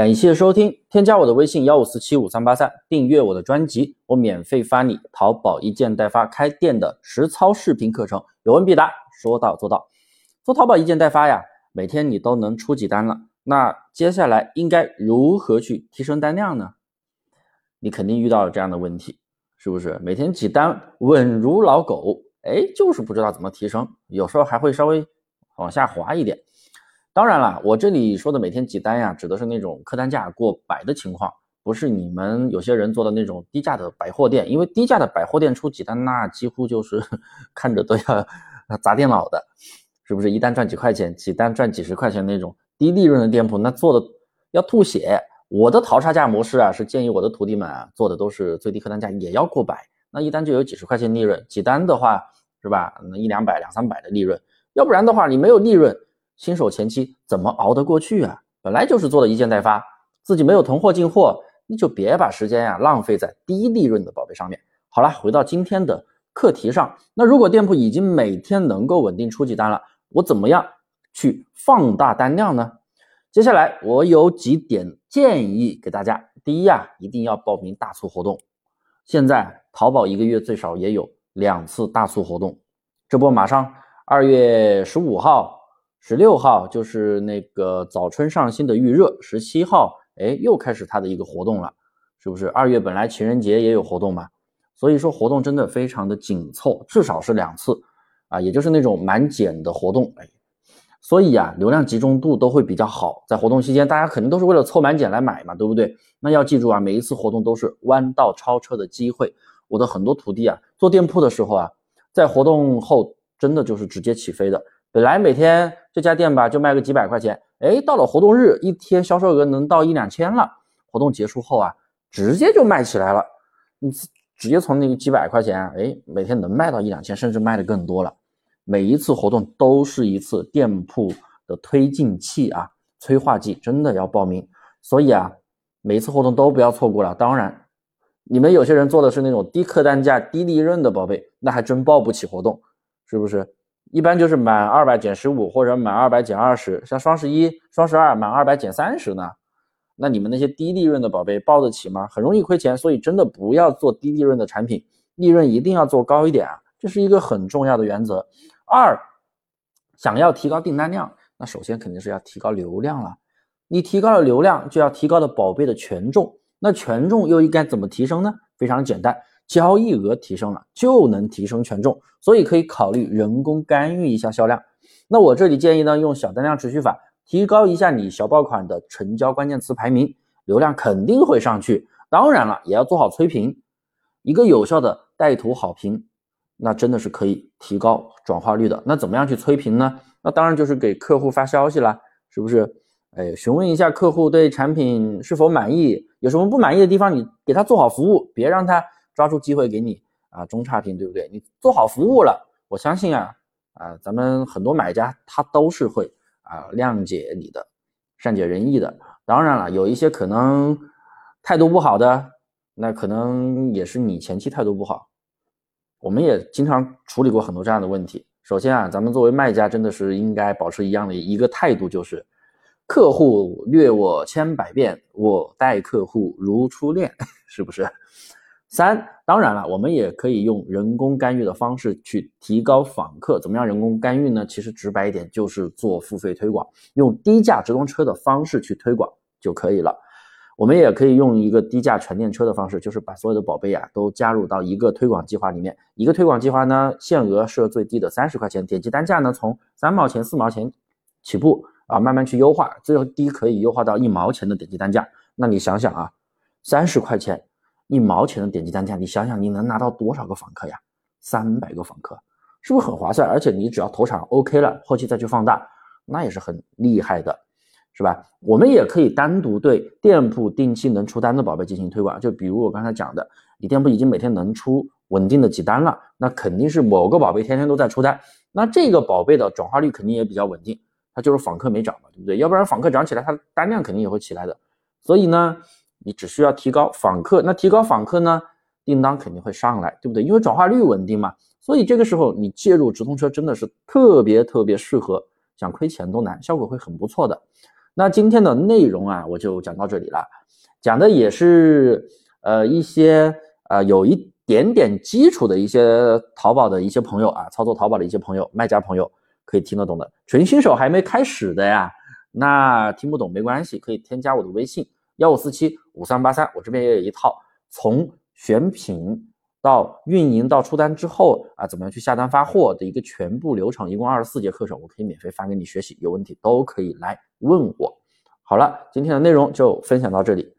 感谢收听，添加我的微信幺五四七五三八三，订阅我的专辑，我免费发你淘宝一件代发开店的实操视频课程，有问必答，说到做到。做淘宝一件代发呀，每天你都能出几单了，那接下来应该如何去提升单量呢？你肯定遇到了这样的问题，是不是？每天几单稳如老狗，哎，就是不知道怎么提升，有时候还会稍微往下滑一点。当然了，我这里说的每天几单呀，指的是那种客单价过百的情况，不是你们有些人做的那种低价的百货店。因为低价的百货店出几单，那几乎就是 看着都要砸电脑的，是不是？一单赚几块钱，几单赚几十块钱那种低利润的店铺，那做的要吐血。我的淘差价模式啊，是建议我的徒弟们啊做的都是最低客单价也要过百，那一单就有几十块钱利润，几单的话是吧？那一两百、两三百的利润，要不然的话你没有利润。新手前期怎么熬得过去啊？本来就是做的一件代发，自己没有囤货进货，你就别把时间呀浪费在低利润的宝贝上面。好了，回到今天的课题上，那如果店铺已经每天能够稳定出几单了，我怎么样去放大单量呢？接下来我有几点建议给大家。第一呀，一定要报名大促活动。现在淘宝一个月最少也有两次大促活动，这不马上二月十五号。十六号就是那个早春上新的预热，十七号哎又开始它的一个活动了，是不是？二月本来情人节也有活动嘛，所以说活动真的非常的紧凑，至少是两次啊，也就是那种满减的活动，哎，所以啊流量集中度都会比较好。在活动期间，大家肯定都是为了凑满减来买嘛，对不对？那要记住啊，每一次活动都是弯道超车的机会。我的很多徒弟啊做店铺的时候啊，在活动后真的就是直接起飞的。本来每天这家店吧就卖个几百块钱，哎，到了活动日，一天销售额能到一两千了。活动结束后啊，直接就卖起来了。你直接从那个几百块钱，哎，每天能卖到一两千，甚至卖的更多了。每一次活动都是一次店铺的推进器啊，催化剂，真的要报名。所以啊，每一次活动都不要错过了。当然，你们有些人做的是那种低客单价、低利润的宝贝，那还真报不起活动，是不是？一般就是满二百减十五，或者满二百减二十，像双十一、双十二满二百减三十呢。那你们那些低利润的宝贝报得起吗？很容易亏钱，所以真的不要做低利润的产品，利润一定要做高一点啊，这是一个很重要的原则。二，想要提高订单量，那首先肯定是要提高流量了。你提高了流量，就要提高的宝贝的权重，那权重又应该怎么提升呢？非常简单。交易额提升了，就能提升权重，所以可以考虑人工干预一下销量。那我这里建议呢，用小单量持续法，提高一下你小爆款的成交关键词排名，流量肯定会上去。当然了，也要做好催评，一个有效的带图好评，那真的是可以提高转化率的。那怎么样去催评呢？那当然就是给客户发消息啦，是不是？哎，询问一下客户对产品是否满意，有什么不满意的地方，你给他做好服务，别让他。抓住机会给你啊，中差评对不对？你做好服务了，我相信啊啊，咱们很多买家他都是会啊谅解你的，善解人意的。当然了，有一些可能态度不好的，那可能也是你前期态度不好。我们也经常处理过很多这样的问题。首先啊，咱们作为卖家真的是应该保持一样的一个态度，就是客户虐我千百遍，我待客户如初恋，是不是？三，当然了，我们也可以用人工干预的方式去提高访客。怎么样人工干预呢？其实直白一点，就是做付费推广，用低价直通车的方式去推广就可以了。我们也可以用一个低价传电车的方式，就是把所有的宝贝啊都加入到一个推广计划里面。一个推广计划呢，限额设最低的三十块钱，点击单价呢从三毛钱、四毛钱起步啊，慢慢去优化，最后低可以优化到一毛钱的点击单价。那你想想啊，三十块钱。一毛钱的点击单价，你想想你能拿到多少个访客呀？三百个访客，是不是很划算？而且你只要投产 OK 了，后期再去放大，那也是很厉害的，是吧？我们也可以单独对店铺定期能出单的宝贝进行推广，就比如我刚才讲的，你店铺已经每天能出稳定的几单了，那肯定是某个宝贝天天都在出单，那这个宝贝的转化率肯定也比较稳定，它就是访客没涨嘛，对不对？要不然访客涨起来，它单量肯定也会起来的，所以呢。你只需要提高访客，那提高访客呢，订单肯定会上来，对不对？因为转化率稳定嘛，所以这个时候你介入直通车真的是特别特别适合，想亏钱都难，效果会很不错的。那今天的内容啊，我就讲到这里了，讲的也是呃一些呃有一点点基础的一些淘宝的一些朋友啊，操作淘宝的一些朋友、卖家朋友可以听得懂的，纯新手还没开始的呀，那听不懂没关系，可以添加我的微信幺五四七五三八三，我这边也有一套从选品。到运营到出单之后啊，怎么样去下单发货的一个全部流程，一共二十四节课程，我可以免费发给你学习，有问题都可以来问我。好了，今天的内容就分享到这里。